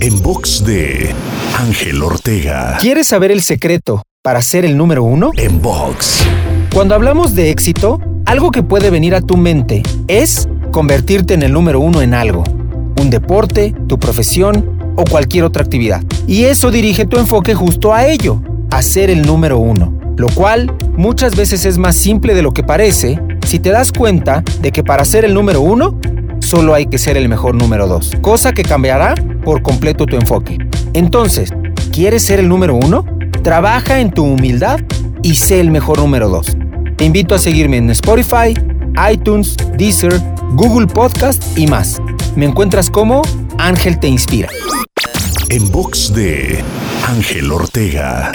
En box de Ángel Ortega. ¿Quieres saber el secreto para ser el número uno? En box. Cuando hablamos de éxito, algo que puede venir a tu mente es convertirte en el número uno en algo. Un deporte, tu profesión o cualquier otra actividad. Y eso dirige tu enfoque justo a ello, a ser el número uno. Lo cual muchas veces es más simple de lo que parece si te das cuenta de que para ser el número uno, solo hay que ser el mejor número dos. Cosa que cambiará por completo tu enfoque. Entonces, ¿quieres ser el número uno? Trabaja en tu humildad y sé el mejor número 2. Te invito a seguirme en Spotify, iTunes, Deezer, Google Podcast y más. Me encuentras como Ángel Te Inspira. En box de Ángel Ortega.